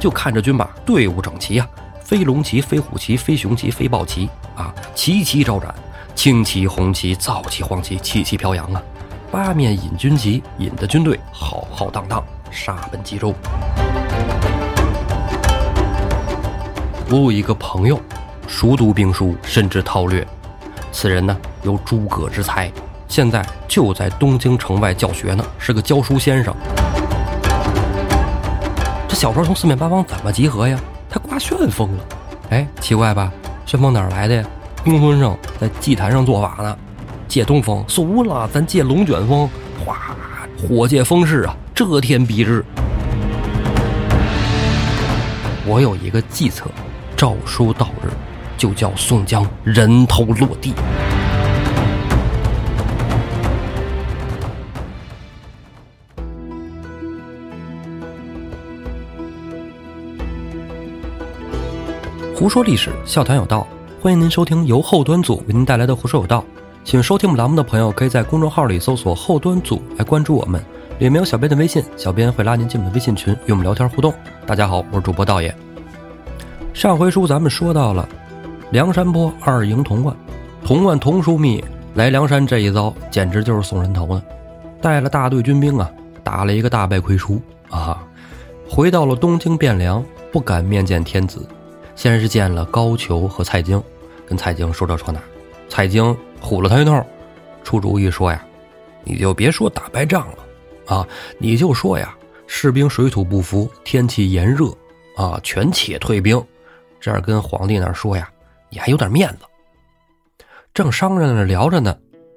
就看着军马队伍整齐呀，飞龙旗、飞虎旗、飞熊旗、飞豹旗啊，旗旗招展，青旗、红旗、皂旗、黄旗，旗旗飘扬啊。八面引军旗，引的军队浩浩荡荡，杀奔冀州。我有一个朋友，熟读兵书，深知韬略。此人呢，有诸葛之才，现在就在东京城外教学呢，是个教书先生。这小说从四面八方怎么集合呀？他刮旋风了。哎，奇怪吧？旋风哪来的呀？公孙胜在祭坛上做法呢。借东风，俗了，咱借龙卷风，哗，火借风势啊，遮天蔽日。我有一个计策，诏书到日，就叫宋江人头落地。胡说历史，笑谈有道，欢迎您收听由后端组为您带来的《胡说有道》。请收听我们栏目的朋友，可以在公众号里搜索“后端组”来关注我们，里面有小编的微信，小编会拉您进我们的微信群，与我们聊天互动。大家好，我是主播道爷。上回书咱们说到了梁山泊二营童贯，童贯童枢密来梁山这一遭，简直就是送人头呢。带了大队军兵啊，打了一个大败亏输啊，回到了东京汴梁，不敢面见天子，先是见了高俅和蔡京，跟蔡京说这说那，蔡京。唬了他一通，出主意说呀：“你就别说打败仗了，啊，你就说呀，士兵水土不服，天气炎热，啊，全且退兵。这样跟皇帝那说呀，你还有点面子。”正商量着聊着呢，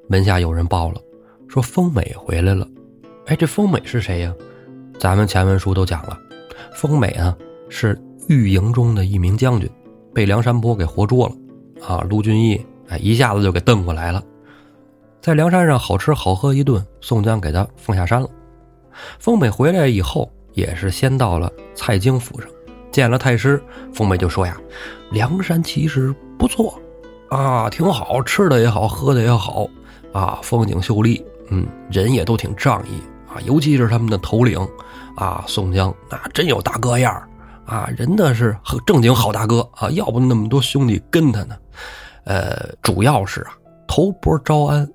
门下有人报了，说丰美回来了。哎，这丰美是谁呀？咱们前文书都讲了，丰美啊是御营中的一名将军，被梁山泊给活捉了，啊，卢俊义。哎，一下子就给瞪过来了，在梁山上好吃好喝一顿，宋江给他放下山了。丰美回来以后，也是先到了蔡京府上，见了太师。丰美就说呀：“梁山其实不错，啊，挺好吃的也好，喝的也好，啊，风景秀丽，嗯，人也都挺仗义啊，尤其是他们的头领，啊，宋江那真有大哥样儿啊，人那是正经好大哥啊，要不那么多兄弟跟他呢。”呃，主要是啊，头波招安，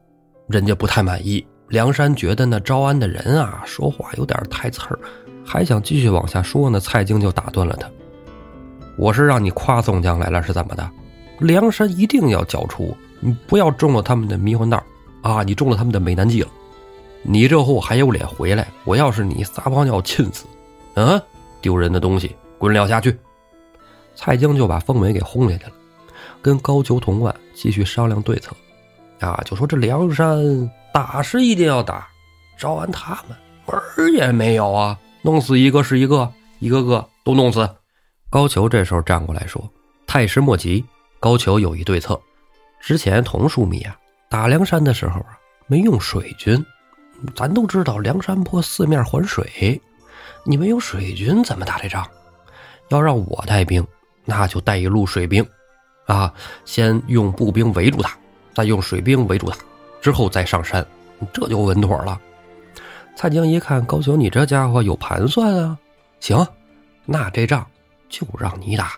人家不太满意。梁山觉得那招安的人啊，说话有点太刺儿，还想继续往下说呢。蔡京就打断了他：“我是让你夸宋江来了，是怎么的？梁山一定要剿除，你不要中了他们的迷魂道啊！你中了他们的美男计了。你这货还有脸回来？我要是你，撒泡尿亲死！嗯，丢人的东西，滚了下去！”蔡京就把凤梅给轰下去了。跟高俅、童贯继续商量对策，啊，就说这梁山打是一定要打，招安他们门儿也没有啊，弄死一个是一个，一个个都弄死。高俅这时候站过来说：“太师莫急，高俅有一对策。之前童枢密啊打梁山的时候啊没用水军，咱都知道梁山泊四面环水，你没有水军怎么打这仗？要让我带兵，那就带一路水兵。”啊，先用步兵围住他，再用水兵围住他，之后再上山，这就稳妥了。蔡京一看高俅，你这家伙有盘算啊！行，那这仗就让你打。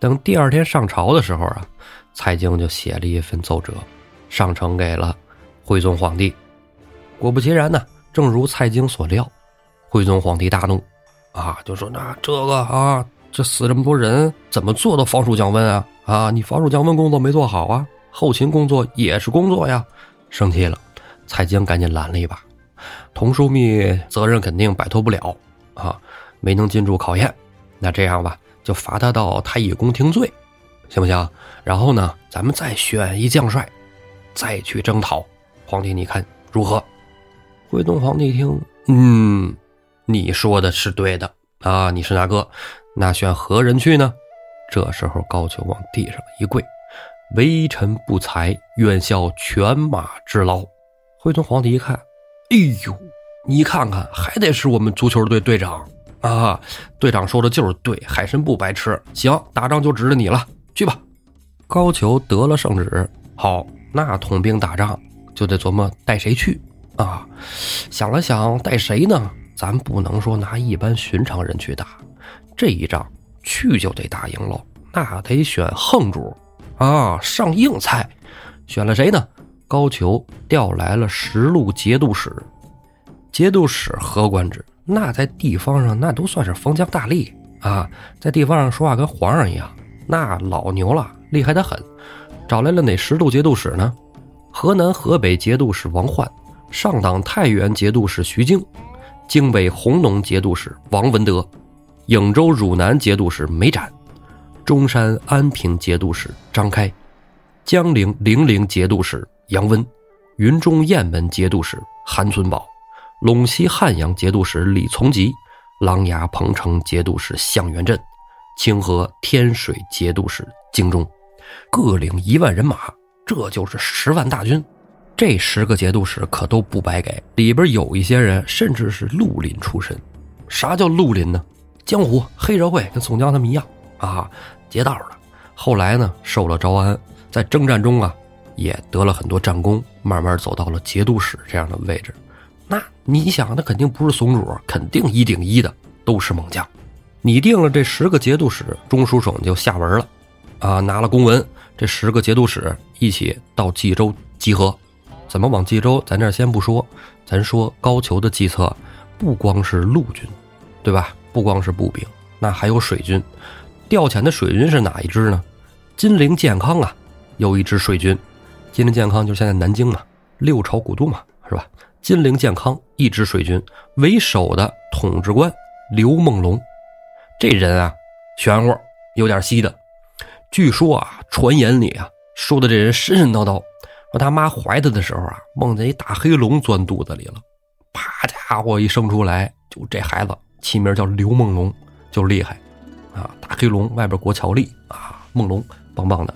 等第二天上朝的时候啊，蔡京就写了一份奏折，上呈给了徽宗皇帝。果不其然呢，正如蔡京所料，徽宗皇帝大怒，啊，就说那这个啊。这死这么多人，怎么做到防暑降温啊？啊，你防暑降温工作没做好啊？后勤工作也是工作呀！生气了，蔡京赶紧拦了一把。童枢密责任肯定摆脱不了啊，没能经住考验。那这样吧，就罚他到太乙宫听罪，行不行？然后呢，咱们再选一将帅，再去征讨。皇帝，你看如何？徽宗皇帝一听，嗯，你说的是对的啊，你是哪个？那选何人去呢？这时候高俅往地上一跪：“微臣不才，愿效犬马之劳。”徽宗皇帝一看：“哎呦，你看看，还得是我们足球队队长啊！队长说的就是对，海参不白吃。行，打仗就指着你了，去吧。”高俅得了圣旨，好，那统兵打仗就得琢磨带谁去啊。想了想，带谁呢？咱不能说拿一般寻常人去打。这一仗去就得打赢喽，那得选横主啊，上硬菜。选了谁呢？高俅调来了十路节度使。节度使何官职？那在地方上那都算是封疆大吏啊，在地方上说话跟皇上一样，那老牛了，厉害的很。找来了哪十路节度使呢？河南、河北节度使王焕，上党太原节度使徐经，京北弘农节度使王文德，颍州汝南节度使梅展，中山安平节度使张开，江陵零陵节度使杨温，云中雁门节度使韩存宝，陇西汉阳节度使李从吉，琅琊彭城节度使向元镇，清河天水节度使京中。各领一万人马，这就是十万大军。这十个节度使可都不白给，里边有一些人甚至是绿林出身。啥叫绿林呢？江湖黑社会跟宋江他们一样啊，劫道的。后来呢，受了招安，在征战中啊，也得了很多战功，慢慢走到了节度使这样的位置。那你想，那肯定不是怂主，肯定一顶一的都是猛将。拟定了这十个节度使，中书省就下文了。啊，拿了公文，这十个节度使一起到冀州集合。怎么往冀州？咱这先不说，咱说高俅的计策，不光是陆军，对吧？不光是步兵，那还有水军。调遣的水军是哪一支呢？金陵健康啊，有一支水军。金陵健康就是现在南京嘛，六朝古都嘛，是吧？金陵健康一支水军为首的统治官刘梦龙，这人啊，玄乎，有点稀的。据说啊，传言里啊说的这人神神叨叨，说他妈怀他的时候啊，梦见一大黑龙钻肚子里了，啪家伙一生出来，就这孩子起名叫刘梦龙，就厉害啊！大黑龙外边裹巧力啊，梦龙棒棒的。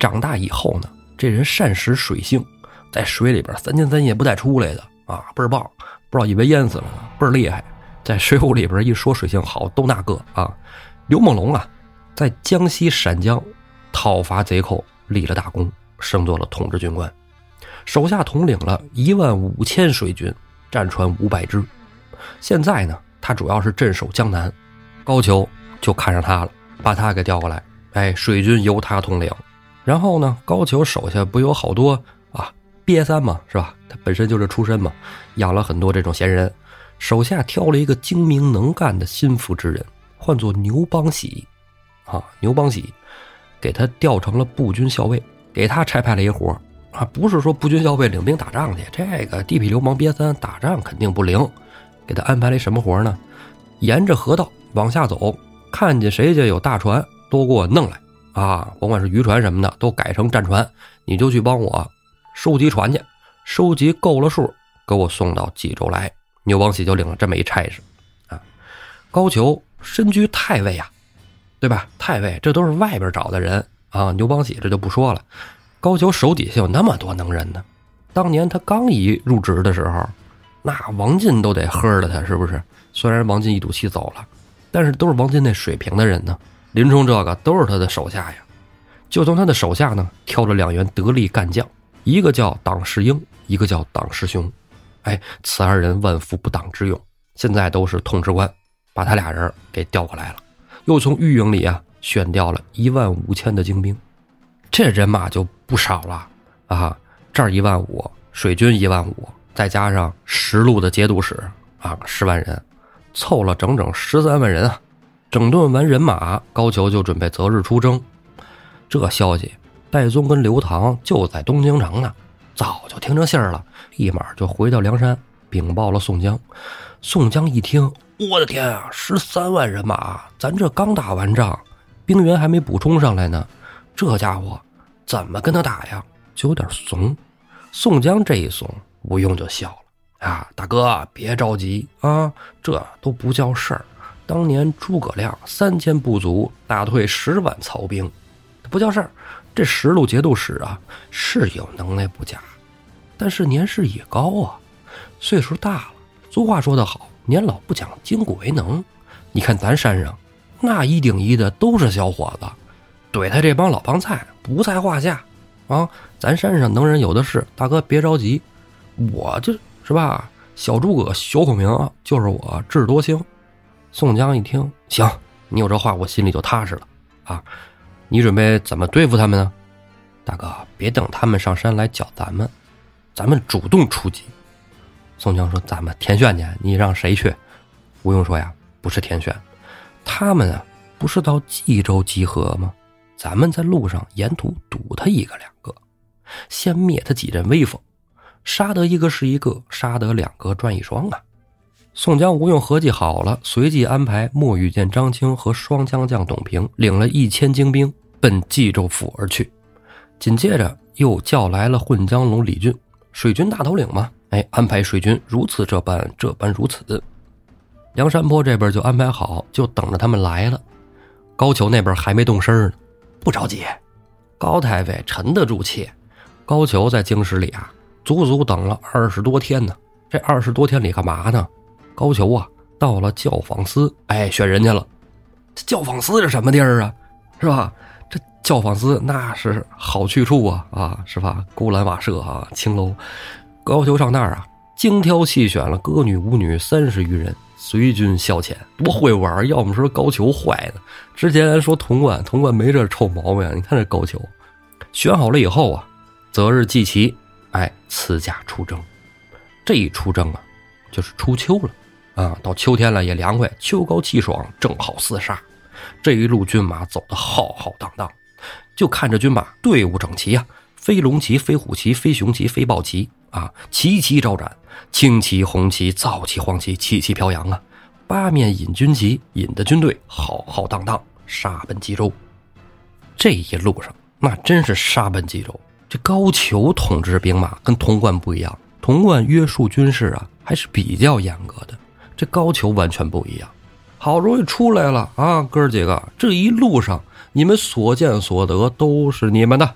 长大以后呢，这人善食水性，在水里边三天三夜不带出来的啊，倍儿棒，不知道以为淹死了呢，倍儿厉害。在水浒里边一说水性好，都那个啊，刘梦龙啊。在江西陕江讨伐贼寇，立了大功，升做了统治军官，手下统领了一万五千水军，战船五百只。现在呢，他主要是镇守江南，高俅就看上他了，把他给调过来。哎，水军由他统领。然后呢，高俅手下不有好多啊瘪三嘛，是吧？他本身就是出身嘛，养了很多这种闲人，手下挑了一个精明能干的心腹之人，唤作牛邦喜。啊，牛邦喜给他调成了步军校尉，给他差派了一活啊，不是说不军校尉领兵打仗去，这个地痞流氓瘪三打仗肯定不灵，给他安排了一什么活呢？沿着河道往下走，看见谁家有大船，都给我弄来啊，甭管是渔船什么的，都改成战船，你就去帮我收集船去，收集够了数，给我送到冀州来。牛王喜就领了这么一差事啊。高俅身居太尉啊。对吧？太尉这都是外边找的人啊。牛邦喜这就不说了。高俅手底下有那么多能人呢。当年他刚一入职的时候，那王进都得喝了他，是不是？虽然王进一赌气走了，但是都是王进那水平的人呢。林冲这个都是他的手下呀。就从他的手下呢挑了两员得力干将，一个叫党世英，一个叫党世雄。哎，此二人万夫不挡之勇，现在都是统治官，把他俩人给调过来了。又从御营里啊选调了一万五千的精兵，这人马就不少了啊！这儿一万五，水军一万五，再加上十路的节度使啊，十万人，凑了整整十三万人啊！整顿完人马，高俅就准备择日出征。这消息，戴宗跟刘唐就在东京城呢，早就听着信儿了，立马就回到梁山禀报了宋江。宋江一听。我的天啊！十三万人马，咱这刚打完仗，兵员还没补充上来呢，这家伙怎么跟他打呀？就有点怂。宋江这一怂，吴用就笑了啊，大哥别着急啊，这都不叫事儿。当年诸葛亮三千不足，打退十万曹兵，不叫事儿。这十路节度使啊，是有能耐不假，但是年事已高啊，岁数大了。俗话说得好。年老不讲筋骨为能，你看咱山上那一顶一的都是小伙子，怼他这帮老帮菜不在话下啊！咱山上能人有的是，大哥别着急，我就是吧，小诸葛小孔明就是我智多星。宋江一听，行，你有这话，我心里就踏实了啊。你准备怎么对付他们呢？大哥，别等他们上山来搅咱们，咱们主动出击。宋江说：“咱们天选去，你让谁去？”吴用说：“呀，不是天选，他们啊，不是到冀州集合吗？咱们在路上沿途堵他一个两个，先灭他几阵威风，杀得一个是一个，杀得两个赚一双啊！”宋江、吴用合计好了，随即安排莫羽见张青和双枪将董平领了一千精兵奔冀州府而去，紧接着又叫来了混江龙李俊，水军大头领嘛。哎，安排水军如此这般，这般如此。梁山泊这边就安排好，就等着他们来了。高俅那边还没动身呢，不着急。高太尉沉得住气。高俅在京师里啊，足足等了二十多天呢。这二十多天里干嘛呢？高俅啊，到了教坊司，哎，选人去了。这教坊司是什么地儿啊？是吧？这教坊司那是好去处啊啊，是吧？勾栏瓦舍啊，青楼。高俅上那儿啊，精挑细选了歌女舞女三十余人，随军消遣，多会玩要么说高俅坏呢。之前说童贯，童贯没这臭毛病。你看这高俅，选好了以后啊，择日祭旗，哎，赐驾出征。这一出征啊，就是初秋了，啊，到秋天了也凉快，秋高气爽，正好厮杀。这一路军马走得浩浩荡荡，就看着军马队伍整齐啊，飞龙旗、飞虎旗、飞熊旗、飞豹旗。啊，旗旗招展，青旗、红旗、皂旗、黄旗，旗旗飘扬啊！八面引军旗，引的军队浩浩荡荡，杀奔冀州。这一路上，那真是杀奔冀州。这高俅统治兵马跟潼关不一样，潼关约束军事啊，还是比较严格的。这高俅完全不一样，好容易出来了啊，哥儿几个，这一路上你们所见所得都是你们的。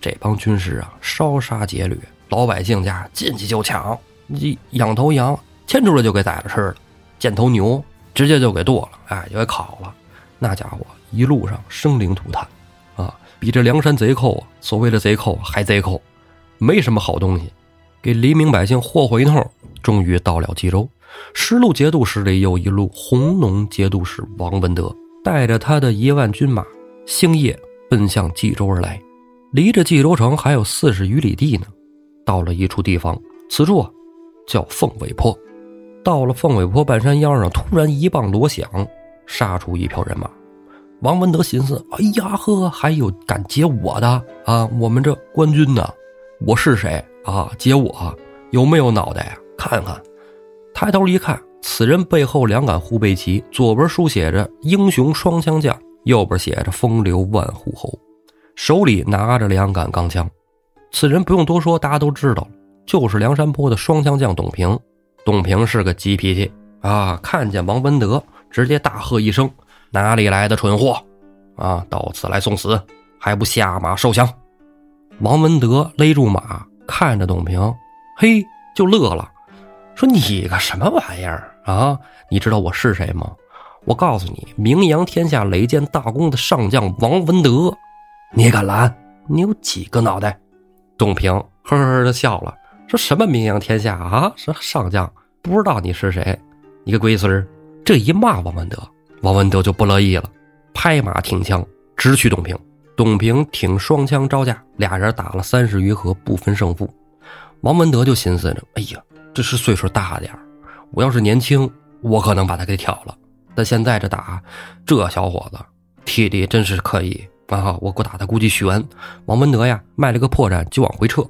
这帮军士啊，烧杀劫掠。老百姓家进去就抢，你养头羊牵出来就给宰了吃了，见头牛直接就给剁了，哎，就给烤了。那家伙一路上生灵涂炭，啊，比这梁山贼寇，所谓的贼寇还贼寇，没什么好东西，给黎民百姓霍霍一通，终于到了冀州。十路节度使里有一路红龙节度使王文德，带着他的一万军马，星夜奔向冀州而来。离着冀州城还有四十余里地呢。到了一处地方，此处啊叫凤尾坡。到了凤尾坡半山腰上，突然一棒锣响，杀出一票人马。王文德寻思：“哎呀呵，还有敢劫我的啊？我们这官军呢？我是谁啊？劫我有没有脑袋呀？看看。”抬头一看，此人背后两杆护背旗，左边书写着“英雄双枪将”，右边写着“风流万户侯”，手里拿着两杆钢枪。此人不用多说，大家都知道，就是梁山泊的双枪将董平。董平是个急脾气啊，看见王文德，直接大喝一声：“哪里来的蠢货！啊，到此来送死，还不下马受降！”王文德勒住马，看着董平，嘿，就乐了，说：“你个什么玩意儿啊？你知道我是谁吗？我告诉你，名扬天下、累建大功的上将王文德，你敢拦？你有几个脑袋？”董平呵呵的笑了，说什么名扬天下啊？是上将，不知道你是谁？你个龟孙！这一骂王文德，王文德就不乐意了，拍马挺枪直取董平。董平挺双枪招架，俩人打了三十余合，不分胜负。王文德就寻思着：哎呀，这是岁数大点我要是年轻，我可能把他给挑了。但现在这打，这小伙子体力真是可以。啊！我我打他估计悬。王文德呀，卖了个破绽就往回撤。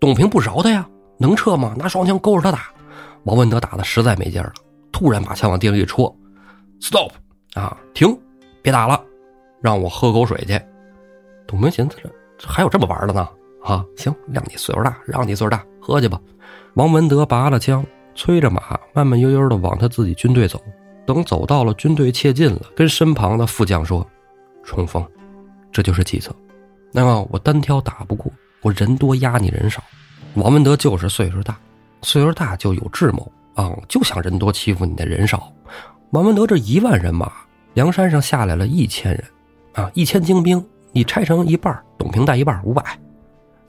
董平不饶他呀，能撤吗？拿双枪勾着他打。王文德打的实在没劲了，突然把枪往地上一戳，stop！啊，停，别打了，让我喝口水去。董平寻思着，还有这么玩的呢？啊，行，让你岁数大，让你岁数大，喝去吧。王文德拔了枪，催着马，慢慢悠悠的往他自己军队走。等走到了军队切近了，跟身旁的副将说：“冲锋。”这就是计策，那么我单挑打不过，我人多压你人少。王文德就是岁数大，岁数大就有智谋啊，就想人多欺负你的人少。王文德这一万人马，梁山上下来了一千人，啊，一千精兵，你拆成一半，董平带一半，五百，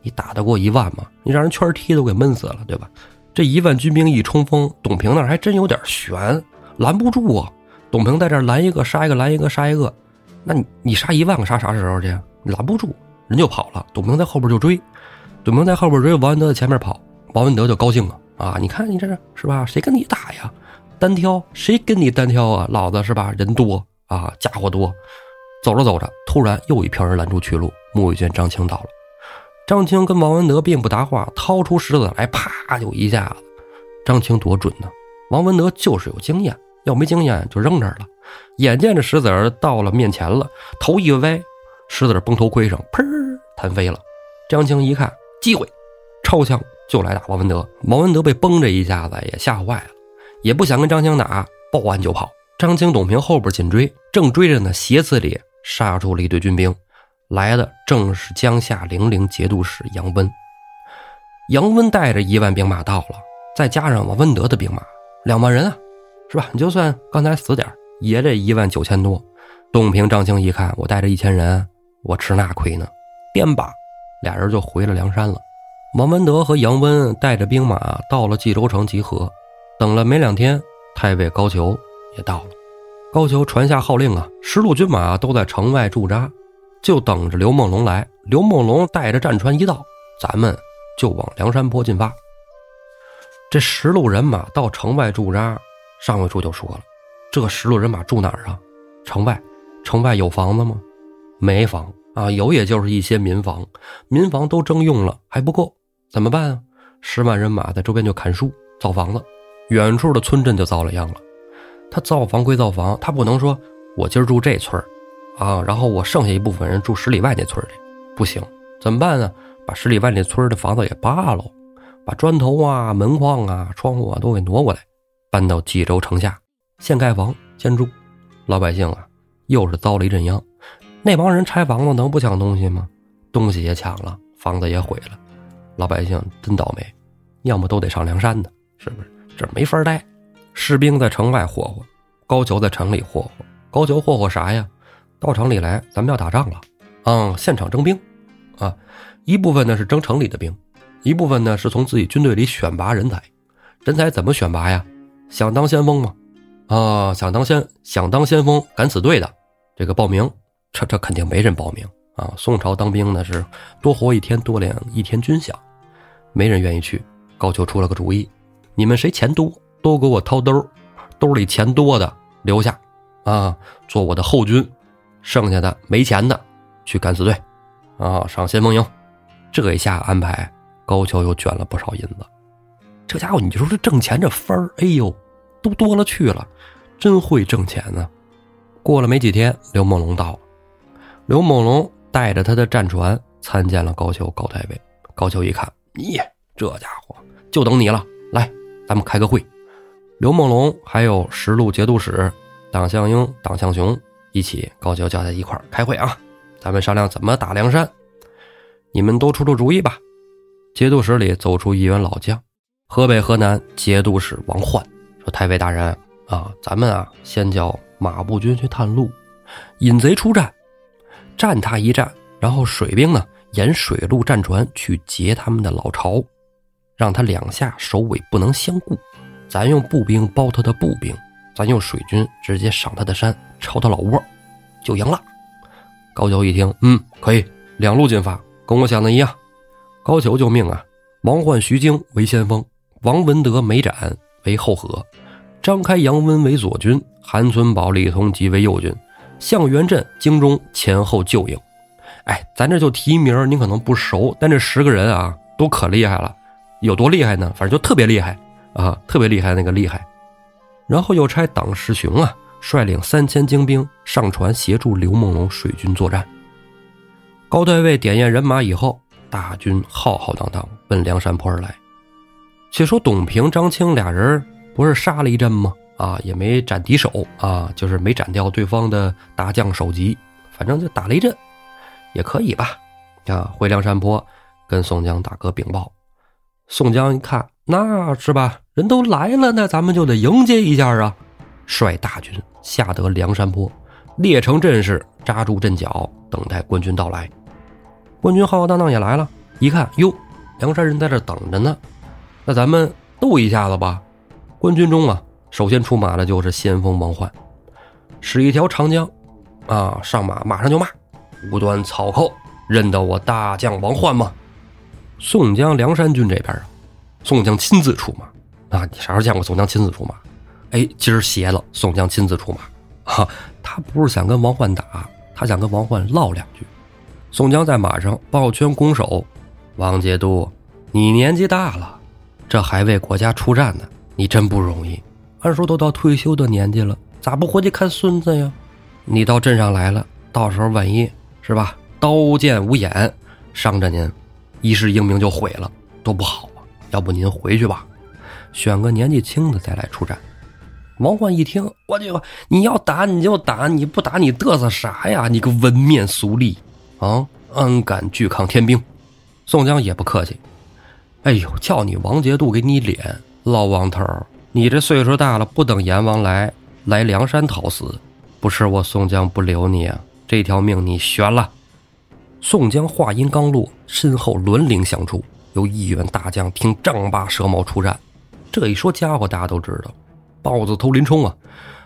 你打得过一万吗？你让人圈踢都给闷死了，对吧？这一万军兵一冲锋，董平那还真有点悬，拦不住啊。董平在这拦一个杀一个，拦一个杀一个，那你你杀一万个杀啥时候去？你拦不住，人就跑了。董平在后边就追，董平在后边追，王文德在前面跑，王文德就高兴了啊！你看你这是是吧？谁跟你打呀？单挑？谁跟你单挑啊？老子是吧？人多啊，家伙多。走着走着，突然又一票人拦住去路，穆玉娟、张青到了。张青跟王文德并不搭话，掏出石子来，啪就一下子。张青多准呢，王文德就是有经验，要没经验就扔这儿了。眼见着石子儿到了面前了，头一歪，石子儿崩头盔上，砰，弹飞了。张青一看机会，抄枪就来打王文德。王文德被崩这一下子也吓坏了，也不想跟张青打，报完就跑。张青、董平后边紧追，正追着呢，斜刺里杀出了一队军兵，来的正是江夏零陵节度使杨温。杨温带着一万兵马到了。再加上王文德的兵马，两万人啊，是吧？你就算刚才死点也这一万九千多。东平、张青一看，我带着一千人，我吃那亏呢。颠吧，俩人就回了梁山了。王文德和杨温带着兵马到了冀州城集合，等了没两天，太尉高俅也到了。高俅传下号令啊，十路军马都在城外驻扎，就等着刘梦龙来。刘梦龙带着战船一到，咱们就往梁山坡进发。这十路人马到城外驻扎，上回书就说了，这十路人马住哪儿啊？城外，城外有房子吗？没房啊，有也就是一些民房，民房都征用了还不够，怎么办啊？十万人马在周边就砍树造房子，远处的村镇就遭了殃了。他造房归造房，他不能说我今儿住这村啊，然后我剩下一部分人住十里外那村里，不行，怎么办呢？把十里外那村的房子也扒喽。把砖头啊、门框啊、窗户啊都给挪过来，搬到冀州城下，现盖房现住。老百姓啊，又是遭了一阵殃。那帮人拆房子能不抢东西吗？东西也抢了，房子也毁了。老百姓真倒霉，要么都得上梁山的，是不是？这没法待。士兵在城外霍霍，高俅在城里霍霍。高俅霍霍啥呀？到城里来，咱们要打仗了，嗯，现场征兵，啊，一部分呢是征城里的兵。一部分呢是从自己军队里选拔人才，人才怎么选拔呀？想当先锋吗？啊，想当先想当先锋敢死队的，这个报名，这这肯定没人报名啊！宋朝当兵呢是多活一天多领一天军饷，没人愿意去。高俅出了个主意，你们谁钱多，都给我掏兜，兜里钱多的留下，啊，做我的后军，剩下的没钱的去敢死队，啊，上先锋营。这一下安排。高俅又卷了不少银子，这家伙，你就说这挣钱这分儿，哎呦，都多了去了，真会挣钱呢。过了没几天，刘梦龙到了，刘梦龙带着他的战船参见了高俅高太尉。高俅一看，咦，这家伙就等你了，来，咱们开个会。刘梦龙还有十路节度使党项英、党项雄一起，高俅叫他一块开会啊，咱们商量怎么打梁山，你们都出出主意吧。节度使里走出一员老将，河北河南节度使王焕说：“太尉大人啊，咱们啊先叫马步军去探路，引贼出战，战他一战，然后水兵呢沿水路战船去劫他们的老巢，让他两下首尾不能相顾。咱用步兵包他的步兵，咱用水军直接上他的山，抄他老窝，就赢了。”高俅一听，嗯，可以，两路进发，跟我想的一样。高俅就命啊，王焕、徐经为先锋，王文德、梅展为后合，张开、杨温为左军，韩存宝、李通吉为右军，向元镇、京中前后救应。哎，咱这就提名，您可能不熟，但这十个人啊，都可厉害了。有多厉害呢？反正就特别厉害啊，特别厉害那个厉害。然后又差党世雄啊，率领三千精兵上船协助刘梦龙水军作战。高太尉点验人马以后。大军浩浩荡荡奔梁山坡而来。且说董平、张青俩人不是杀了一阵吗？啊，也没斩敌手啊，就是没斩掉对方的大将首级，反正就打了一阵，也可以吧。啊，回梁山坡跟宋江大哥禀报。宋江一看，那是吧，人都来了，那咱们就得迎接一下啊！率大军下得梁山坡，列成阵势，扎住阵脚，等待官军到来。官军浩浩荡荡也来了，一看哟，梁山人在这等着呢，那咱们斗一下子吧。官军中啊，首先出马的就是先锋王焕。是一条长江，啊，上马马上就骂，无端草寇，认得我大将王焕吗？宋江梁山军这边啊，宋江亲自出马啊！你啥时候见过宋江亲自出马？哎，今儿邪了，宋江亲自出马，哈，他不是想跟王焕打，他想跟王焕唠两句。宋江在马上抱拳拱手：“王节度，你年纪大了，这还为国家出战呢，你真不容易。按说都到退休的年纪了，咋不回去看孙子呀？你到镇上来了，到时候万一是吧，刀剑无眼，伤着您。”一世英名就毁了，多不好啊！要不您回去吧，选个年纪轻的再来出战。王焕一听，我就你要打你就打，你不打你嘚瑟啥呀？你个文面俗吏啊！安敢拒抗天兵？宋江也不客气，哎呦，叫你王节度给你脸，老王头，你这岁数大了，不等阎王来，来梁山讨死，不是我宋江不留你啊，这条命你悬了。宋江话音刚落，身后轮铃响处，有一员大将挺丈八蛇矛出战。这一说家伙，大家都知道，豹子头林冲啊！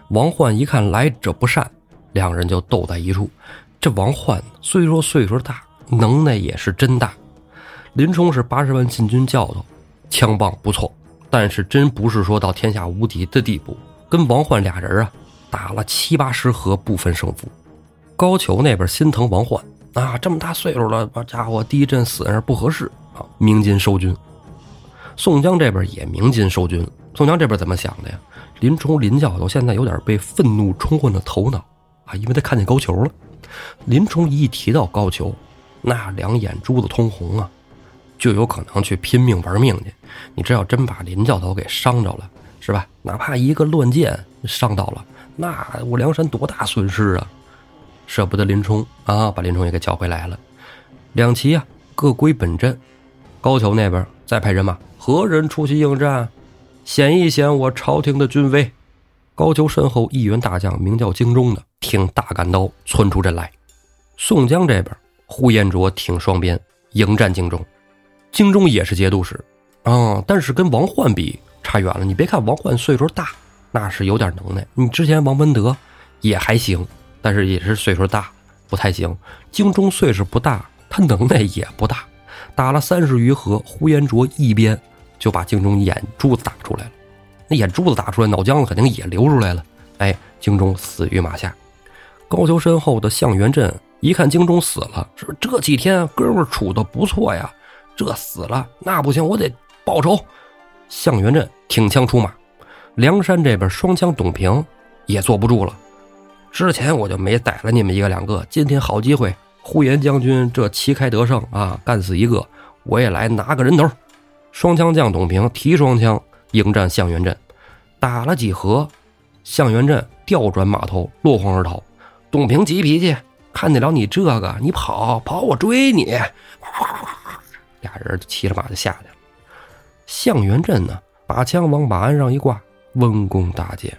王焕一看来者不善，两人就斗在一处。这王焕虽说岁数大，能耐也是真大。林冲是八十万禁军教头，枪棒不错，但是真不是说到天下无敌的地步。跟王焕俩人啊，打了七八十合，不分胜负。高俅那边心疼王焕。啊，这么大岁数了，把家伙第一阵死那不合适啊！鸣金收军。宋江这边也鸣金收军。宋江这边怎么想的呀？林冲林教头现在有点被愤怒冲昏了头脑啊，因为他看见高俅了。林冲一提到高俅，那两眼珠子通红啊，就有可能去拼命玩命去。你这要真把林教头给伤着了，是吧？哪怕一个乱箭伤到了，那我梁山多大损失啊！舍不得林冲啊，把林冲也给叫回来了。两旗啊，各归本阵。高俅那边再派人马，何人出去应战，显一显我朝廷的军威。高俅身后一员大将，名叫荆中的，挺大杆刀窜出阵来。宋江这边，呼延灼挺双鞭迎战荆中。荆中也是节度使啊，但是跟王焕比差远了。你别看王焕岁数大，那是有点能耐。你之前王文德也还行。但是也是岁数大，不太行。京中岁数不大，他能耐也不大。打了三十余合，呼延灼一鞭就把京中眼珠子打出来了。那眼珠子打出来，脑浆子肯定也流出来了。哎，京中死于马下。高俅身后的向元镇一看京中死了，说这几天哥们处的不错呀，这死了那不行，我得报仇。向元镇挺枪出马，梁山这边双枪董平也坐不住了。之前我就没逮了你们一个两个，今天好机会，呼延将军这旗开得胜啊，干死一个，我也来拿个人头。双枪将董平提双枪迎战向元镇，打了几合，向元镇调转马头落荒而逃。董平急脾气，看得了你这个，你跑跑，我追你。俩人就骑着马就下去了。向元镇呢，把枪往马鞍上一挂，温弓搭箭。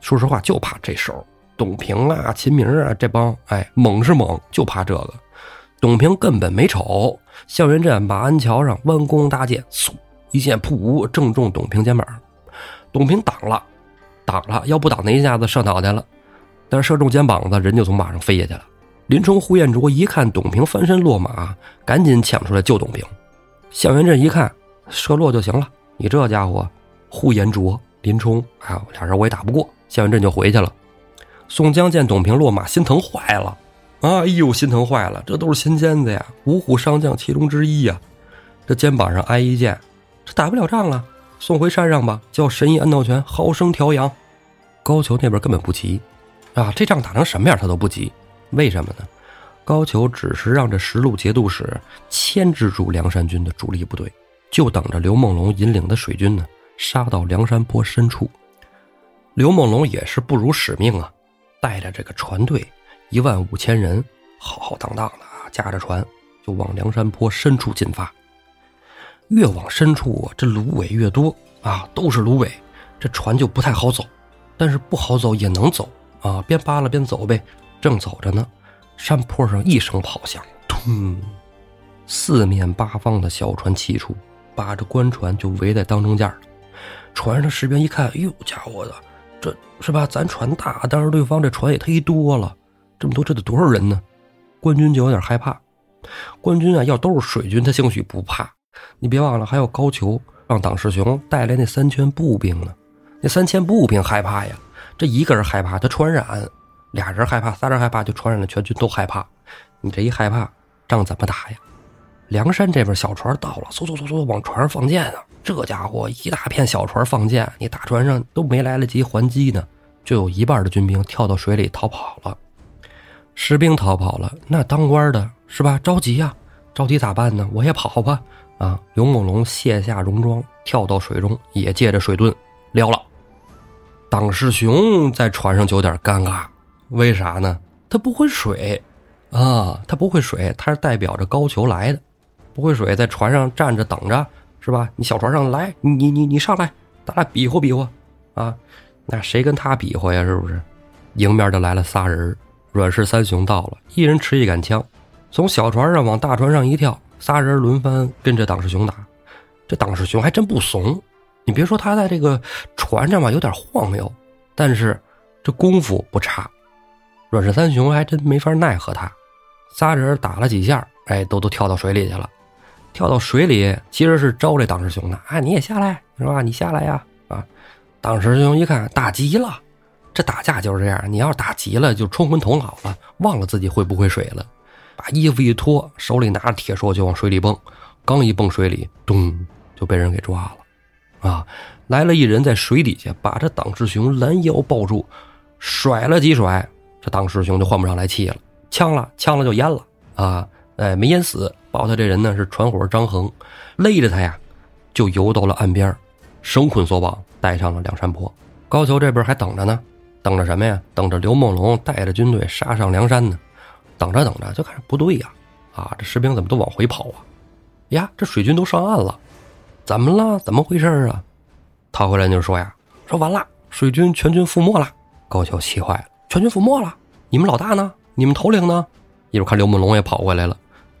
说实话，就怕这手。董平啊，秦明啊，这帮哎猛是猛，就怕这个。董平根本没瞅，向元镇马鞍桥上弯弓搭箭，嗖一箭噗，正中董平肩膀。董平挡了，挡了，要不挡那一下子射脑袋了。但是射中肩膀子，人就从马上飞下去了。林冲、呼延灼一看董平翻身落马，赶紧抢出来救董平。向元镇一看射落就行了，你这家伙，呼延灼、林冲，哎，俩人我也打不过，向元镇就回去了。宋江见董平落马，心疼坏了啊，哎呦，心疼坏了！这都是新尖子呀，五虎上将其中之一呀。这肩膀上挨一箭，这打不了仗了，送回山上吧，叫神医安道全好生调养。高俅那边根本不急，啊，这仗打成什么样他都不急，为什么呢？高俅只是让这十路节度使牵制住梁山军的主力部队，就等着刘梦龙引领的水军呢杀到梁山坡深处。刘梦龙也是不辱使命啊。带着这个船队一万五千人，浩浩荡荡的啊，驾着船就往梁山坡深处进发。越往深处，这芦苇越多啊，都是芦苇，这船就不太好走。但是不好走也能走啊，边扒拉边走呗。正走着呢，山坡上一声炮响，通，四面八方的小船齐出，把这官船就围在当中间船上的士兵一看，哎呦，家伙的！这是吧？咱船大，但是对方这船也忒多了，这么多，这得多少人呢？官军就有点害怕。官军啊，要都是水军，他兴许不怕。你别忘了，还有高俅让党世雄带来那三千步兵呢。那三千步兵害怕呀，这一个人害怕，他传染；俩人害怕，仨人害怕，就传染了全军都害怕。你这一害怕，仗怎么打呀？梁山这边小船到了，嗖嗖嗖嗖往船上放箭啊！这家伙一大片小船放箭，你大船上都没来得及还击呢，就有一半的军兵跳到水里逃跑了。士兵逃跑了，那当官的是吧？着急呀，着急咋办呢？我也跑吧！啊，刘梦龙卸下戎装，跳到水中，也借着水遁撩了。党世雄在船上就有点尴尬，为啥呢？他不会水，啊，他不会水，他是代表着高俅来的，不会水，在船上站着等着，是吧？你小船上来，你你你上来，咱俩比划比划，啊，那谁跟他比划呀？是不是？迎面就来了仨人，阮氏三雄到了，一人持一杆枪，从小船上往大船上一跳，仨人轮番跟着党世雄打，这党世雄还真不怂。你别说他在这个船上吧，有点晃悠，但是这功夫不差。阮氏三雄还真没法奈何他，仨人打了几下，哎，都都跳到水里去了。跳到水里其实是招这党师兄的，啊，你也下来是吧？你下来呀，啊！党师兄一看打急了，这打架就是这样，你要是打急了，就冲昏头脑了，忘了自己会不会水了，把衣服一脱，手里拿着铁槊就往水里蹦，刚一蹦水里，咚，就被人给抓了。啊，来了一人在水底下把这党师兄拦腰抱住，甩了几甩，这当师兄就换不上来气了，呛了，呛了就淹了啊！哎，没淹死，抱他这人呢是船伙张衡，勒着他呀，就游到了岸边，绳捆索绑，带上了梁山坡。高俅这边还等着呢，等着什么呀？等着刘梦龙带着军队杀上梁山呢。等着等着，就看不对呀，啊，这士兵怎么都往回跑啊？呀，这水军都上岸了。怎么了？怎么回事啊？逃回来就说呀，说完了，水军全军覆没了。高俅气坏了，全军覆没了，你们老大呢？你们头领呢？一会儿看刘梦龙也跑回来了，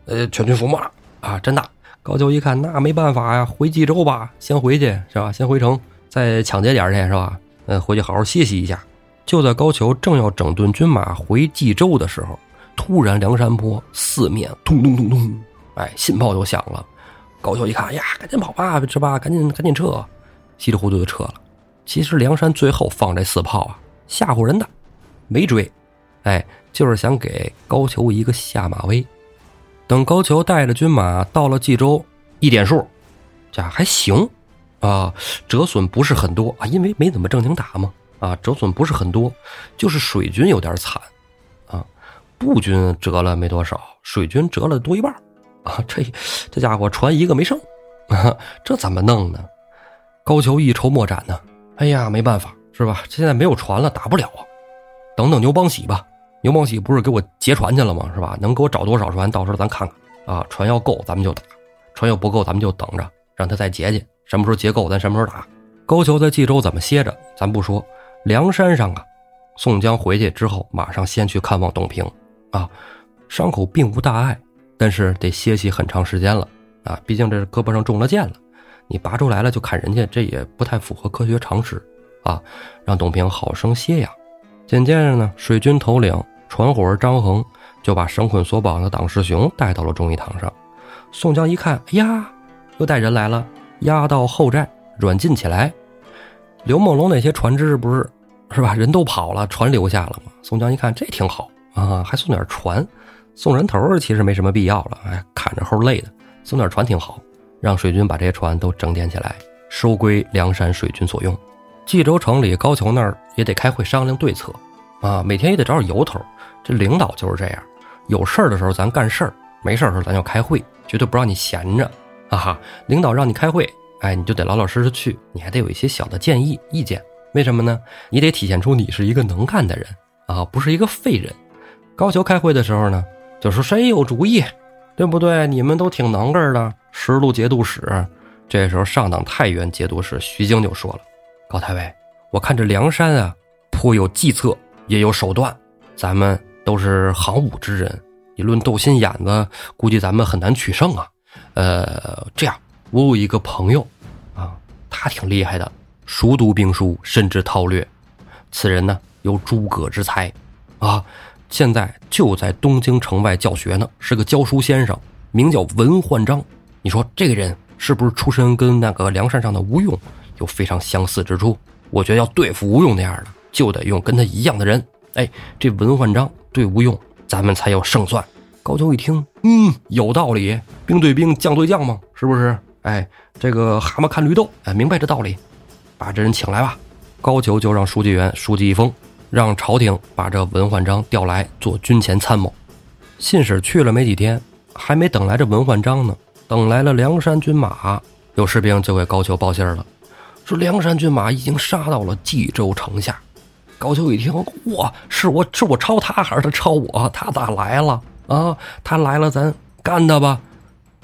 呃，全军覆没了啊！真的。高俅一看，那没办法呀，回冀州吧，先回去是吧？先回城，再抢劫点去是吧？嗯，回去好好歇息一下。就在高俅正要整顿军马回冀州的时候，突然梁山坡四面咚咚咚咚，哎，信炮就响了。高俅一看，呀，赶紧跑吧，是吧？赶紧赶紧撤，稀里糊涂就撤了。其实梁山最后放这四炮啊，吓唬人的，没追，哎，就是想给高俅一个下马威。等高俅带着军马到了冀州，一点数，这还行啊，折损不是很多啊，因为没怎么正经打嘛，啊，折损不是很多，就是水军有点惨啊，步军折了没多少，水军折了多一半。啊，这这家伙船一个没剩，这怎么弄呢？高俅一筹莫展呢。哎呀，没办法，是吧？现在没有船了，打不了啊。等等牛邦喜吧，牛邦喜不是给我劫船去了吗？是吧？能给我找多少船？到时候咱看看啊。船要够，咱们就打；船要不够，咱们就等着，让他再劫去。什么时候劫够，咱什么时候打。高俅在冀州怎么歇着？咱不说。梁山上啊，宋江回去之后，马上先去看望董平啊，伤口并无大碍。但是得歇息很长时间了啊！毕竟这是胳膊上中了箭了，你拔出来了就砍人家，这也不太符合科学常识啊！让董平好生歇养。紧接着呢，水军头领船伙张衡就把绳捆索绑的党世雄带到了忠义堂上。宋江一看，哎呀，又带人来了，押到后寨软禁起来。刘梦龙那些船只不是是吧？人都跑了，船留下了吗？宋江一看，这挺好啊，还送点船。送人头其实没什么必要了，哎，砍着后累的，送点船挺好，让水军把这些船都整点起来，收归梁山水军所用。冀州城里，高俅那儿也得开会商量对策，啊，每天也得找点由头。这领导就是这样，有事儿的时候咱干事儿，没事儿的时候咱就开会，绝对不让你闲着，哈哈。领导让你开会，哎，你就得老老实实去，你还得有一些小的建议意见。为什么呢？你得体现出你是一个能干的人啊，不是一个废人。高俅开会的时候呢？就说谁有主意，对不对？你们都挺能干的。十路节度使，这时候上党太原节度使徐经就说了：“高太尉，我看这梁山啊，颇有计策，也有手段。咱们都是行武之人，你论斗心眼子，估计咱们很难取胜啊。呃，这样，我有一个朋友，啊，他挺厉害的，熟读兵书，深知韬略。此人呢有诸葛之才，啊，现在就在东京城外教学呢，是个教书先生，名叫文焕章。你说这个人是不是出身跟那个梁山上的吴用有非常相似之处？我觉得要对付吴用那样的，就得用跟他一样的人。哎，这文焕章对吴用，咱们才有胜算。高俅一听，嗯，有道理，兵对兵，将对将嘛，是不是？哎，这个蛤蟆看绿豆，哎，明白这道理，把这人请来吧。高俅就让书记员书记一封，让朝廷把这文焕章调来做军前参谋。信使去了没几天，还没等来这文焕章呢，等来了梁山军马。有士兵就给高俅报信了，说梁山军马已经杀到了冀州城下。高俅一听，哇，是我是我抄他还是他抄我？他咋来了啊？他来了，咱干他吧！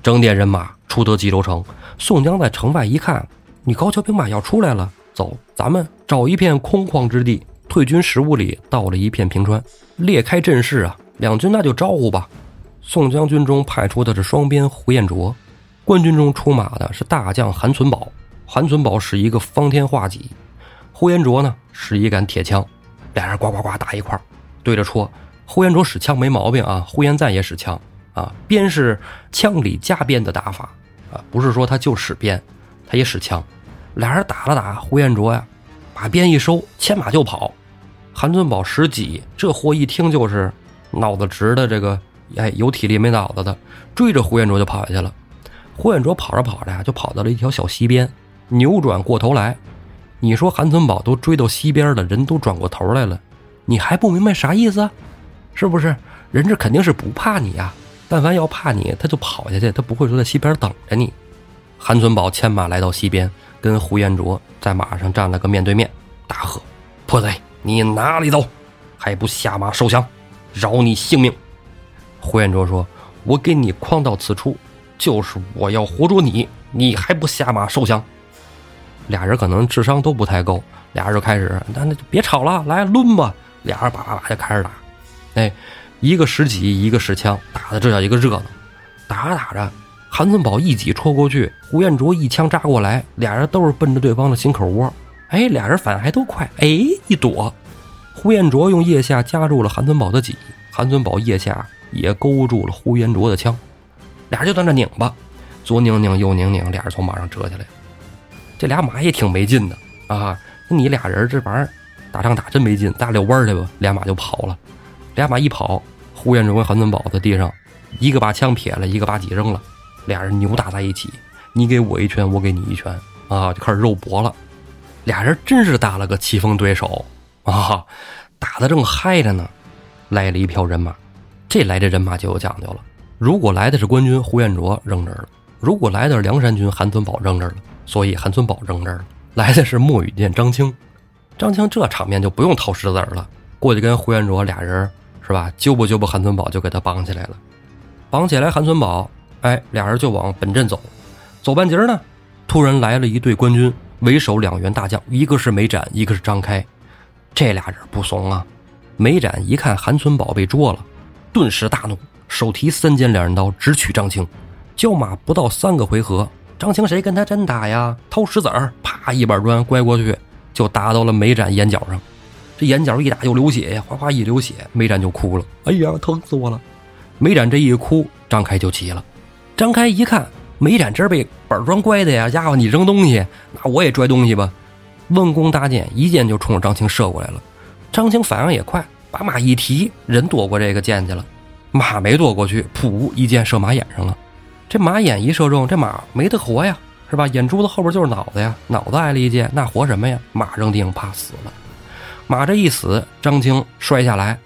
整点人马出得冀州城，宋江在城外一看，你高俅兵马要出来了。走，咱们找一片空旷之地，退军十五里，到了一片平川，列开阵势啊！两军那就招呼吧。宋江军中派出的是双鞭胡彦卓，官军中出马的是大将韩存宝。韩存宝使一个方天画戟，呼延灼呢使一杆铁枪，俩人呱呱呱打一块儿，对着戳。呼延灼使枪没毛病啊，呼延赞也使枪啊，鞭是枪里加鞭的打法啊，不是说他就使鞭，他也使枪。俩人打了打，呼延灼呀，把鞭一收，牵马就跑。韩存宝使戟，这货一听就是脑子直的，这个哎有体力没脑子的，追着胡彦卓就跑下去了。胡彦卓跑着跑着呀，就跑到了一条小溪边，扭转过头来。你说韩存宝都追到西边了，人都转过头来了，你还不明白啥意思？是不是？人这肯定是不怕你呀，但凡要怕你，他就跑下去，他不会说在西边等着你。韩存宝牵马来到西边。跟胡延灼在马上站了个面对面，大喝：“破贼，你哪里走？还不下马受降，饶你性命！”胡延灼说：“我给你诓到此处，就是我要活捉你，你还不下马受降？”俩人可能智商都不太够，俩人就开始：“那那就别吵了，来抡吧！”俩人叭叭叭就开始打。哎，一个使戟，一个使枪，打的这叫一个热闹。打着打着。韩存宝一戟戳过去，胡彦卓一枪扎过来，俩人都是奔着对方的心口窝。哎，俩人反应还都快，哎，一躲。胡彦卓用腋下夹住了韩存宝的戟，韩存宝腋下也勾住了胡彦卓的枪，俩人就在那拧吧，左拧拧，右拧拧，俩人从马上折下来。这俩马也挺没劲的啊！你俩人这玩意儿打仗打真没劲，咱俩遛弯去吧。俩马就跑了，俩马一跑，胡彦卓跟韩存宝在地上，一个把枪撇了，一个把戟扔了。俩人扭打在一起，你给我一拳，我给你一拳，啊，就开始肉搏了。俩人真是打了个棋逢对手啊，打的正嗨着呢。来了一票人马，这来的人马就有讲究了。如果来的是官军，胡彦卓扔这儿了；如果来的是梁山军，韩存宝扔这儿了。所以韩存宝扔这儿了。来的是莫雨见张青，张青这场面就不用掏石子了，过去跟胡彦卓俩人是吧？揪不揪不韩存宝就给他绑起来了，绑起来韩存宝。哎，俩人就往本镇走，走半截呢，突然来了一队官军，为首两员大将，一个是梅展，一个是张开。这俩人不怂啊！梅展一看韩存宝被捉了，顿时大怒，手提三尖两刃刀直取张青。交马不到三个回合，张青谁跟他真打呀？掏石子儿，啪一板砖拐过去，就打到了梅展眼角上。这眼角一打就流血呀，哗哗一流血，梅展就哭了。哎呀，疼死我了！梅展这一哭，张开就急了。张开一看，梅展这被板砖拐的呀！家伙，你扔东西，那我也拽东西吧。弯弓搭箭，一箭就冲着张青射过来了。张青反应也快，把马一提，人躲过这个箭去了。马没躲过去，噗，一箭射马眼上了。这马眼一射中，这马没得活呀，是吧？眼珠子后边就是脑子呀，脑子挨了一箭，那活什么呀？马扔地上，怕死了。马这一死，张青摔下来，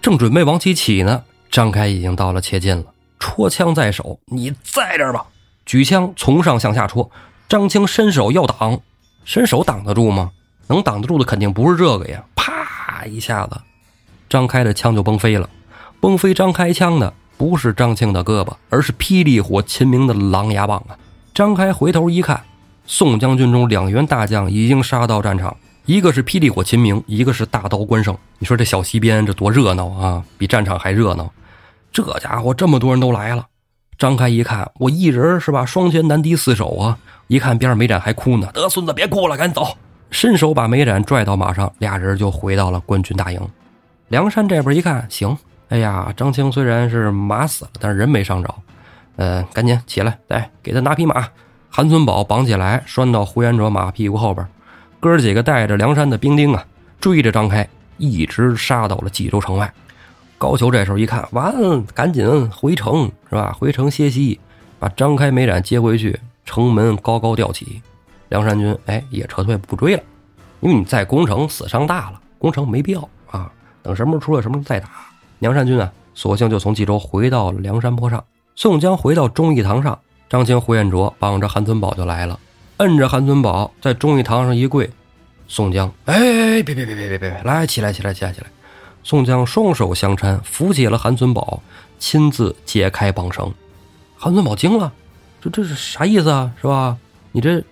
正准备往起起呢，张开已经到了切近了。戳枪在手，你在这儿吧！举枪从上向下戳，张青伸手要挡，伸手挡得住吗？能挡得住的肯定不是这个呀！啪一下子，张开的枪就崩飞了。崩飞张开枪的不是张青的胳膊，而是霹雳火秦明的狼牙棒啊！张开回头一看，宋将军中两员大将已经杀到战场，一个是霹雳火秦明，一个是大刀关胜。你说这小溪边这多热闹啊！比战场还热闹。这家伙这么多人都来了，张开一看，我一人是吧？双拳难敌四手啊！一看边上没展还哭呢，得孙子别哭了，赶紧走！伸手把梅展拽到马上，俩人就回到了官军大营。梁山这边一看，行，哎呀，张青虽然是马死了，但是人没伤着，呃，赶紧起来，来给他拿匹马。韩存宝绑起来，拴到呼延灼马屁股后边，哥几个带着梁山的兵丁啊，追着张开，一直杀到了冀州城外。高俅这时候一看，完，赶紧回城是吧？回城歇息，把张开、梅展接回去，城门高高吊起。梁山军哎也撤退不追了，因为你在攻城死伤大了，攻城没必要啊。等什么时候出了什么时候再打。梁山军啊，索性就从冀州回到了梁山坡上。宋江回到忠义堂上。张青、胡彦卓绑着韩存宝就来了，摁着韩存宝在忠义堂上一跪。宋江，哎，别别别别别别，来起来起来起来起来！宋江双手相搀，扶起了韩存宝，亲自解开绑绳。韩存宝惊了，这这是啥意思啊？是吧？你这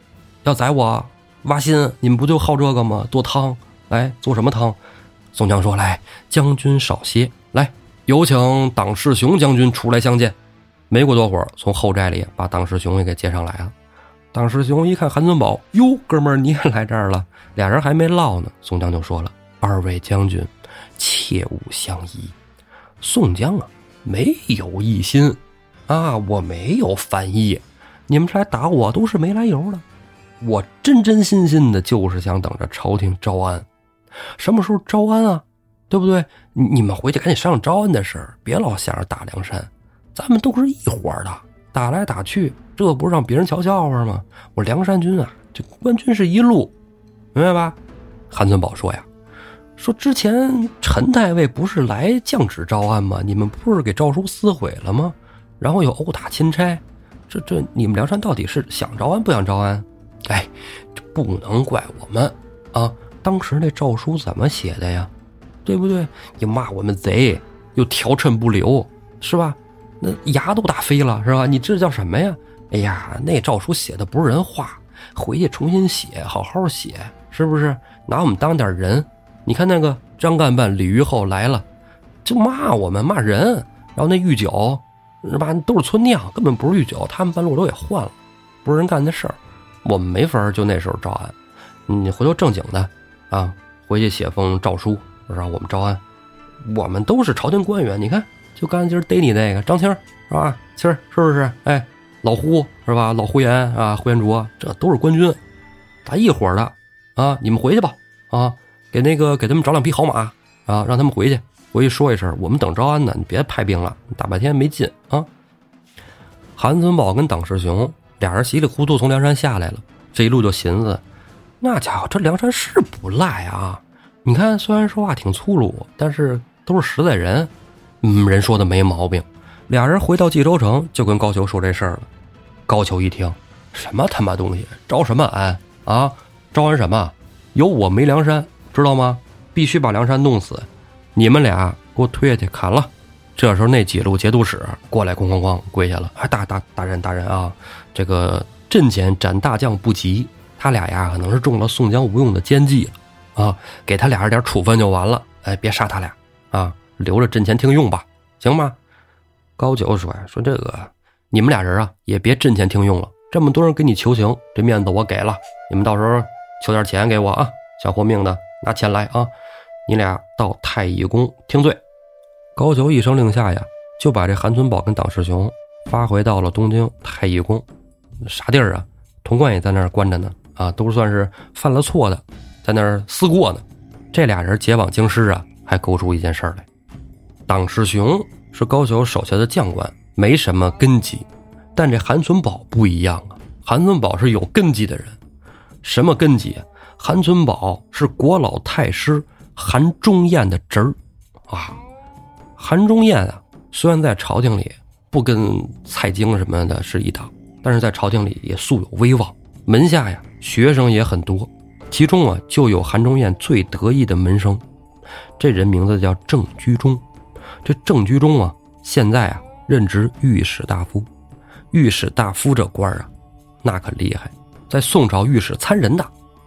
要宰我挖心？你们不就好这个吗？做汤，来做什么汤？宋江说：“来，将军少歇，来，有请党世雄将军出来相见。”没过多会儿，从后寨里把党世雄也给接上来了。党世雄一看韩存宝，哟，哥们儿你也来这儿了。俩人还没唠呢，宋江就说了：“二位将军，切勿相疑。宋江啊，没有异心啊，我没有反意。你们来打我都是没来由的。我真真心心的就是想等着朝廷招安。什么时候招安啊？对不对？你们回去赶紧商量招安的事儿，别老想着打梁山。”咱们都是一伙的，打来打去，这不是让别人瞧笑话吗？我梁山军啊，这官军是一路，明白吧？韩存宝说呀，说之前陈太尉不是来降旨招安吗？你们不是给诏书撕毁了吗？然后又殴打钦差，这这你们梁山到底是想招安不想招安？哎，这不能怪我们啊！当时那诏书怎么写的呀？对不对？你骂我们贼，又调衬不留，是吧？那牙都打飞了是吧？你这叫什么呀？哎呀，那诏书写的不是人话，回去重新写，好好写，是不是？拿我们当点人？你看那个张干办李虞后来了，就骂我们骂人，然后那御酒是吧？都是村酿，根本不是御酒，他们半路都给换了，不是人干的事儿，我们没法就那时候招安。你回头正经的啊，回去写封诏书让我们招安，我们都是朝廷官员，你看。就刚才今儿逮你那个张青是吧？青是不是？哎，老胡是吧？老胡言啊，胡延灼，这都是官军，咱一伙的啊！你们回去吧啊！给那个给他们找两匹好马啊，让他们回去，回去说一声，我们等招安呢，你别派兵了，大半天没劲啊！韩存宝跟党世雄俩人稀里糊涂从梁山下来了，这一路就寻思，那家伙这梁山是不赖啊！你看，虽然说话挺粗鲁，但是都是实在人。嗯，人说的没毛病。俩人回到冀州城，就跟高俅说这事儿了。高俅一听，什么他妈东西，招什么安啊？招安什么？有我没梁山，知道吗？必须把梁山弄死。你们俩给我推下去砍了。这时候，那几路节度使过来，咣咣咣跪下了。啊，大大大人大人啊，这个阵前斩大将不急，他俩呀可能是中了宋江吴用的奸计了啊，给他俩人点处分就完了。哎，别杀他俩啊。留着阵前听用吧，行吗？高俅说呀：“说这个，你们俩人啊，也别阵前听用了。这么多人给你求情，这面子我给了。你们到时候求点钱给我啊，想活命的拿钱来啊。你俩到太乙宫听罪。”高俅一声令下呀，就把这韩存宝跟党世雄发回到了东京太乙宫。啥地儿啊？童贯也在那儿关着呢。啊，都算是犯了错的，在那儿思过呢。这俩人结网京师啊，还勾出一件事来。党世雄是高俅手下的将官，没什么根基，但这韩存宝不一样啊！韩存宝是有根基的人，什么根基？韩存宝是国老太师韩忠彦的侄儿啊！韩忠彦啊，虽然在朝廷里不跟蔡京什么的是一党，但是在朝廷里也素有威望，门下呀学生也很多，其中啊就有韩忠彦最得意的门生，这人名字叫郑居中。这郑居中啊，现在啊任职御史大夫。御史大夫这官啊，那可厉害，在宋朝御史参人的，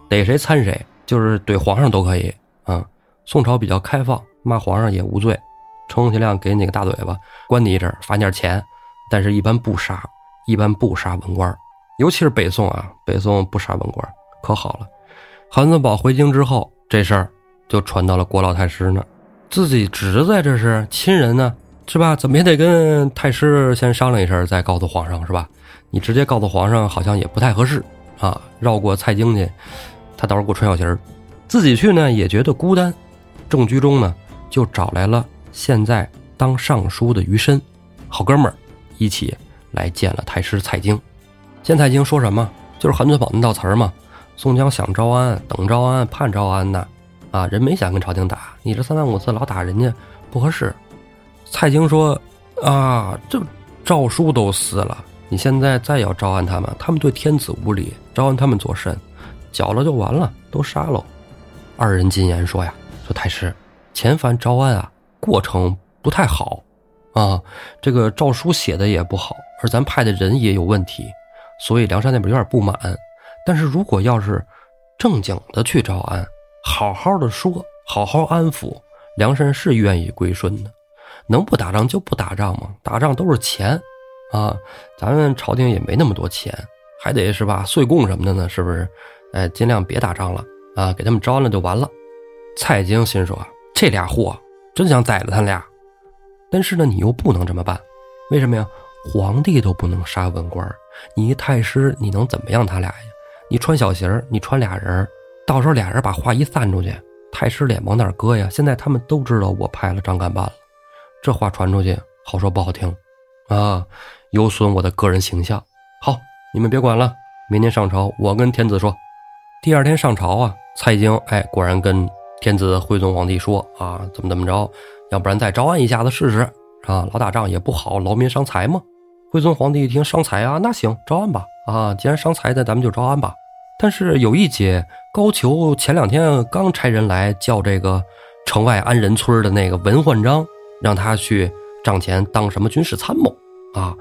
逮谁参谁，就是怼皇上都可以啊。宋朝比较开放，骂皇上也无罪，充其量给你个大嘴巴，关你一阵，罚你点钱，但是一般不杀，一般不杀文官，尤其是北宋啊，北宋不杀文官，可好了。韩子宝回京之后，这事儿就传到了郭老太师那儿。自己侄子这是亲人呢，是吧？怎么也得跟太师先商量一声，再告诉皇上，是吧？你直接告诉皇上，好像也不太合适啊。绕过蔡京去，他到时候给我穿小鞋儿，自己去呢也觉得孤单。郑居中呢就找来了现在当尚书的余深，好哥们儿，一起来见了太师蔡京。见蔡京说什么？就是韩存宝那道词儿嘛。宋江想招安，等招安，盼招安呢。啊，人没想跟朝廷打，你这三番五次老打人家不合适。蔡京说：“啊，这诏书都撕了，你现在再要招安他们，他们对天子无礼，招安他们做甚？搅了就完了，都杀喽。”二人进言说：“呀，说太师，前番招安啊，过程不太好啊，这个诏书写的也不好，而咱派的人也有问题，所以梁山那边有点不满。但是如果要是正经的去招安。”好好的说，好好安抚，梁山是愿意归顺的，能不打仗就不打仗吗？打仗都是钱，啊，咱们朝廷也没那么多钱，还得是吧？岁贡什么的呢？是不是？哎，尽量别打仗了啊，给他们招安了就完了。蔡京心说：这俩货真想宰了他俩，但是呢，你又不能这么办，为什么呀？皇帝都不能杀文官，你一太师你能怎么样他俩呀？你穿小鞋你穿俩人到时候俩人把话一散出去，太师脸往哪搁呀？现在他们都知道我派了张干办了，这话传出去，好说不好听，啊，有损我的个人形象。好，你们别管了，明天上朝，我跟天子说。第二天上朝啊，蔡京哎，果然跟天子徽宗皇帝说啊，怎么怎么着，要不然再招安一下子试试啊？老打仗也不好，劳民伤财嘛。徽宗皇帝一听伤财啊，那行，招安吧。啊，既然伤财的，咱们就招安吧。但是有一节。高俅前两天刚差人来叫这个城外安仁村的那个文焕章，让他去帐前当什么军事参谋啊？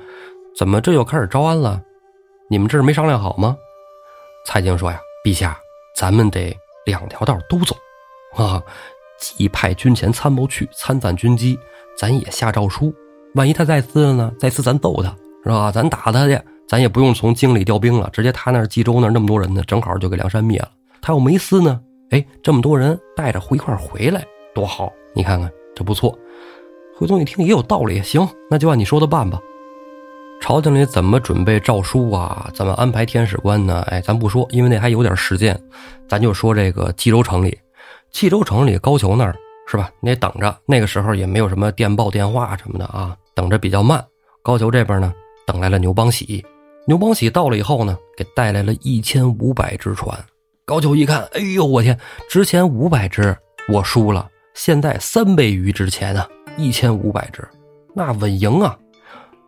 怎么这又开始招安了？你们这是没商量好吗？蔡京说呀：“陛下，咱们得两条道都走啊！既派军前参谋去参赞军机，咱也下诏书。万一他再撕了呢？再撕咱揍他是吧？咱打他去，咱也不用从京里调兵了，直接他那冀州那那么多人呢，正好就给梁山灭了。”他要没撕呢？哎，这么多人带着一块回来，多好！你看看这不错。徽宗一听也有道理，行，那就按你说的办吧。朝廷里怎么准备诏书啊？怎么安排天使官呢？哎，咱不说，因为那还有点时间。咱就说这个冀州城里，冀州城里高俅那儿是吧？你得等着。那个时候也没有什么电报、电话什么的啊，等着比较慢。高俅这边呢，等来了牛邦喜。牛邦喜到了以后呢，给带来了一千五百只船。高俅一看，哎呦，我天！之前五百只我输了，现在三倍于之前啊，一千五百只，那稳赢啊！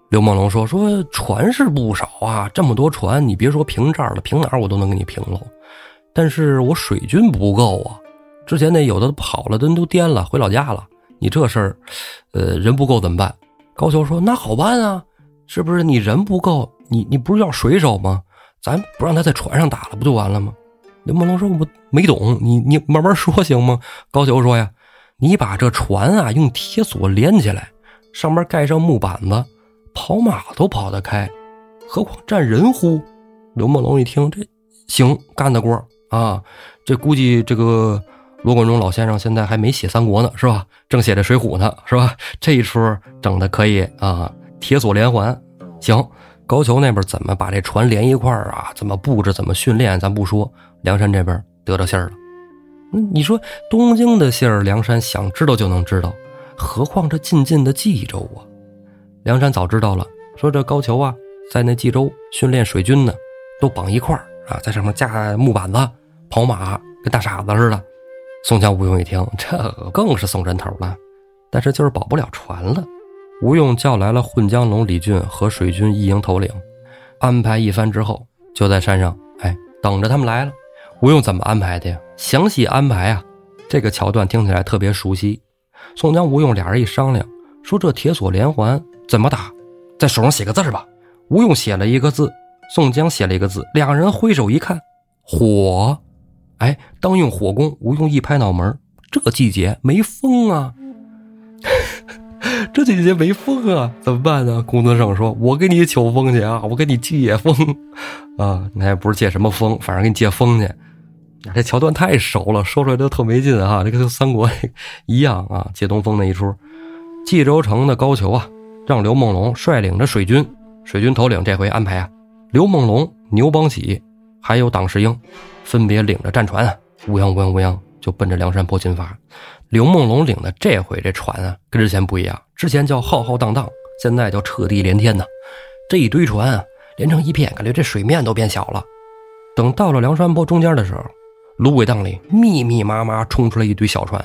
刘梦龙说：“说船是不少啊，这么多船，你别说平这儿了，平哪儿我都能给你平喽。但是我水军不够啊，之前那有的跑了，人都颠了，回老家了。你这事儿，呃，人不够怎么办？”高俅说：“那好办啊，是不是？你人不够，你你不是要水手吗？咱不让他在船上打了，不就完了吗？”刘梦龙说：“我没懂，你你慢慢说行吗？”高俅说：“呀，你把这船啊用铁索连起来，上面盖上木板子，跑马都跑得开，何况站人乎？”刘梦龙一听，这行干得过啊！这估计这个罗贯中老先生现在还没写三国呢，是吧？正写着水浒呢，是吧？这一出整的可以啊！铁索连环，行。高俅那边怎么把这船连一块儿啊？怎么布置？怎么训练？咱不说。梁山这边得到信儿了，你说东京的信儿，梁山想知道就能知道，何况这近近的冀州啊？梁山早知道了，说这高俅啊，在那冀州训练水军呢，都绑一块儿啊，在上面架木板子，跑马，跟大傻子似的。宋江、吴用一听，这更是送人头了，但是就是保不了船了。吴用叫来了混江龙李俊和水军一营头领，安排一番之后，就在山上，哎，等着他们来了。吴用怎么安排的呀？详细安排啊！这个桥段听起来特别熟悉。宋江、吴用俩人一商量，说这铁索连环怎么打？在手上写个字吧。吴用写了一个字，宋江写了一个字，两人挥手一看，火！哎，当用火攻。吴用一拍脑门，这季节没风啊！这季节没风啊，怎么办呢？公孙胜说：“我给你求风去啊，我给你借风啊！那也不是借什么风，反正给你借风去。”这桥段太熟了，说出来都特没劲啊！这个跟三国一样啊，借东风那一出。冀州城的高俅啊，让刘梦龙率领着水军，水军头领这回安排啊，刘梦龙、牛邦喜还有党世英，分别领着战船，乌泱乌泱乌泱就奔着梁山泊进发。刘梦龙领的这回这船啊，跟之前不一样，之前叫浩浩荡荡，现在叫彻地连天呐。这一堆船啊，连成一片，感觉这水面都变小了。等到了梁山泊中间的时候，芦苇荡里密密麻麻冲出来一堆小船，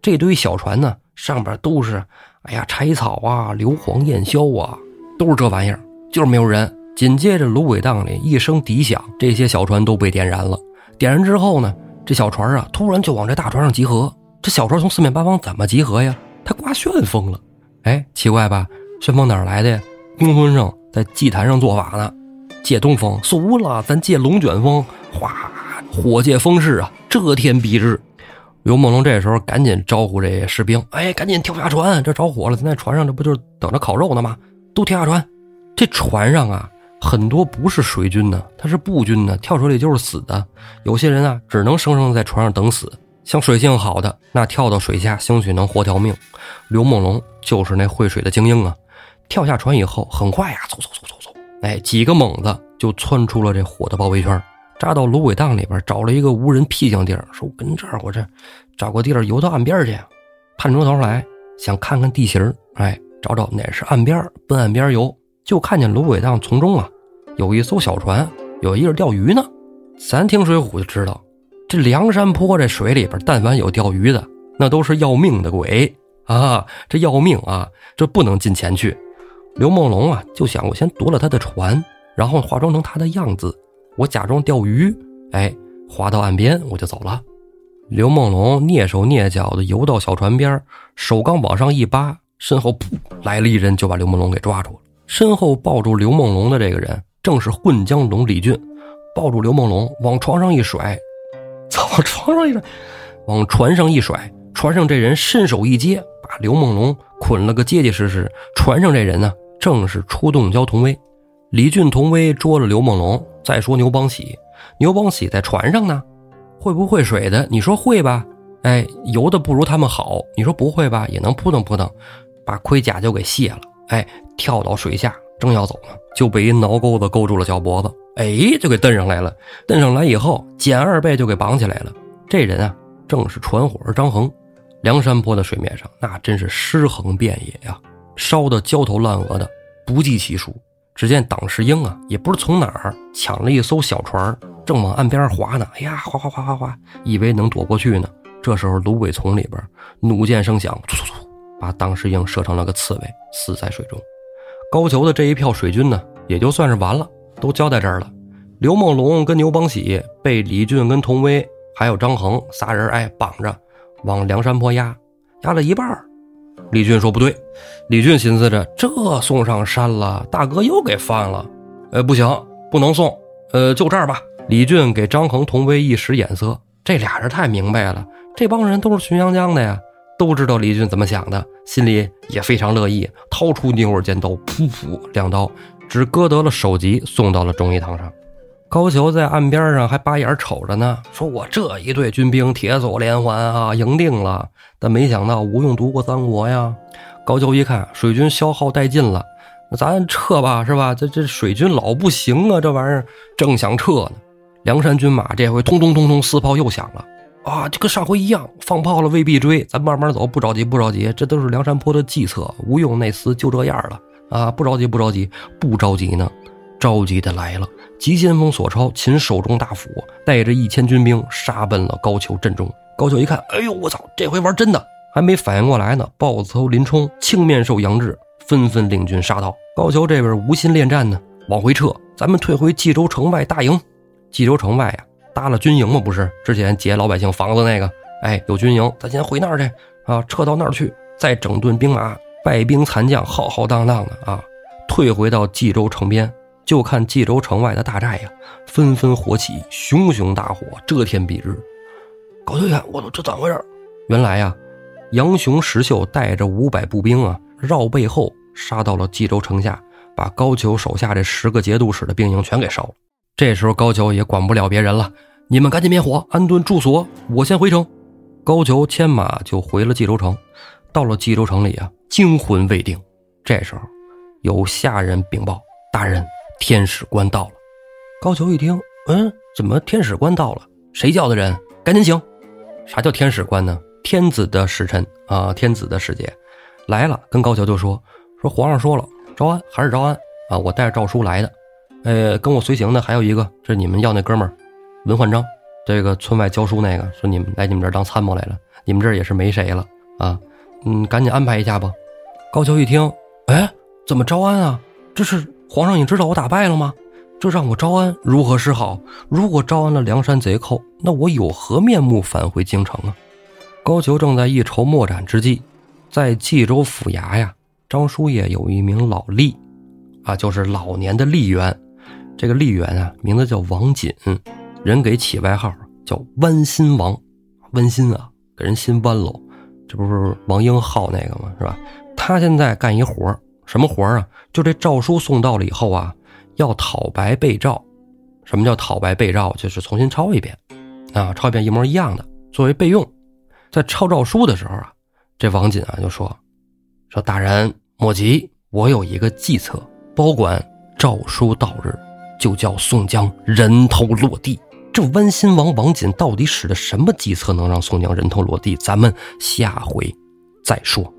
这堆小船呢，上边都是。哎呀，柴草啊，硫磺、焰硝啊，都是这玩意儿，就是没有人。紧接着，芦苇荡里一声笛响，这些小船都被点燃了。点燃之后呢，这小船啊，突然就往这大船上集合。这小船从四面八方怎么集合呀？它刮旋风了。哎，奇怪吧？旋风哪来的呀？公孙胜在祭坛上做法呢，借东风。俗了，咱借龙卷风。哗，火借风势啊，遮天蔽日。刘梦龙这时候赶紧招呼这士兵，哎，赶紧跳下船，这着火了，咱在船上这不就是等着烤肉呢吗？都跳下船。这船上啊，很多不是水军呢，他是步军呢，跳水里就是死的。有些人啊，只能生生在船上等死。像水性好的，那跳到水下，兴许能活条命。刘梦龙就是那会水的精英啊，跳下船以后，很快呀，走走走走走，哎，几个猛子就窜出了这火的包围圈。扎到芦苇荡里边，找了一个无人僻静地儿，说：“跟这儿，我这找个地儿游到岸边去。”探出头来，想看看地形，哎，找找哪是岸边，奔岸边游。就看见芦苇荡丛中啊，有一艘小船，有一人钓鱼呢。咱听水浒就知道，这梁山坡这水里边，但凡有钓鱼的，那都是要命的鬼啊！这要命啊，这不能近前去。刘梦龙啊，就想我先夺了他的船，然后化妆成他的样子。我假装钓鱼，哎，划到岸边我就走了。刘梦龙蹑手蹑脚的游到小船边，手刚往上一扒，身后噗来了一人，就把刘梦龙给抓住了。身后抱住刘梦龙的这个人正是混江龙李俊，抱住刘梦龙往床上一甩，往床上一甩，往船上一甩，船上这人伸手一接，把刘梦龙捆了个结结实实。船上这人呢，正是出洞蛟童威。李俊、童威捉了刘梦龙。再说牛邦喜，牛邦喜在船上呢，会不会水的？你说会吧？哎，游的不如他们好。你说不会吧？也能扑腾扑腾，把盔甲就给卸了。哎，跳到水下，正要走呢，就被一挠钩子勾住了脚脖子。哎，就给蹬上来了。蹬上来以后，简二背就给绑起来了。这人啊，正是船伙张衡。梁山坡的水面上，那真是尸横遍野呀，烧得焦头烂额的不计其数。只见党世英啊，也不知从哪儿抢了一艘小船，正往岸边划呢。哎呀，划划划划划，以为能躲过去呢。这时候芦苇丛里边，弩箭声响，突突突，把党世英射成了个刺猬，死在水中。高俅的这一票水军呢，也就算是完了，都交代这儿了。刘梦龙跟牛邦喜被李俊跟童威还有张衡仨人哎绑着，往梁山坡压，压了一半李俊说：“不对。”李俊寻思着：“这送上山了，大哥又给放了。呃，不行，不能送。呃，就这儿吧。”李俊给张衡、童威一使眼色，这俩人太明白了。这帮人都是浔阳江的呀，都知道李俊怎么想的，心里也非常乐意，掏出牛耳尖刀，噗噗两刀，只割得了首级，送到了忠义堂上。高俅在岸边上还把眼瞅着呢，说我这一队军兵铁索连环啊，赢定了。但没想到吴用读过三国呀。高俅一看水军消耗殆尽了，那咱撤吧，是吧？这这水军老不行啊，这玩意儿正想撤呢，梁山军马这回通通通通四炮又响了啊，就跟上回一样，放炮了未必追，咱慢慢走，不着急不着急，这都是梁山泊的计策。吴用那厮就这样了啊，不着急不着急，不着急呢，着急的来了。急先锋索超擒手中大斧，带着一千军兵杀奔了高俅阵中。高俅一看，哎呦，我操，这回玩真的！还没反应过来呢，豹子头林冲、青面兽杨志纷纷领军杀到。高俅这边无心恋战呢，往回撤，咱们退回冀州城外大营。冀州城外呀，搭了军营嘛，不是之前劫老百姓房子那个？哎，有军营，咱先回那儿去啊，撤到那儿去，再整顿兵马，败兵残将浩浩荡荡的啊，退回到冀州城边。就看冀州城外的大寨呀，纷纷火起，熊熊大火遮天蔽日。高俅一看，我操，这怎么回事？原来呀，杨雄、石秀带着五百步兵啊，绕背后杀到了冀州城下，把高俅手下这十个节度使的兵营全给烧了。这时候高俅也管不了别人了，你们赶紧灭火，安顿住所，我先回城。高俅牵马就回了冀州城。到了冀州城里啊，惊魂未定。这时候，有下人禀报：“大人，天使官到了。”高俅一听，嗯，怎么天使官到了？谁叫的人？赶紧请。啥叫天使官呢？天子的使臣啊，天子的使节来了，跟高俅就说：“说皇上说了，招安还是招安啊？我带着诏书来的。呃，跟我随行的还有一个，是你们要那哥们儿文焕章，这个村外教书那个，说你们来你们这儿当参谋来了，你们这儿也是没谁了啊。”嗯，赶紧安排一下吧。高俅一听，哎，怎么招安啊？这是皇上，你知道我打败了吗？这让我招安如何是好？如果招安了梁山贼寇，那我有何面目返回京城啊？高俅正在一筹莫展之际，在冀州府衙呀，张叔夜有一名老吏，啊，就是老年的吏员。这个吏员啊，名字叫王锦，人给起外号叫弯心王，弯心啊，给人心弯喽。这不是王英浩那个吗？是吧？他现在干一活什么活啊？就这诏书送到了以后啊，要讨白被诏。什么叫讨白被诏？就是重新抄一遍，啊，抄一遍一模一样的，作为备用。在抄诏书的时候啊，这王锦啊就说：“说大人莫急，我有一个计策，保管诏书到日，就叫宋江人头落地。”这弯心王王锦到底使的什么计策，能让宋江人头落地？咱们下回再说。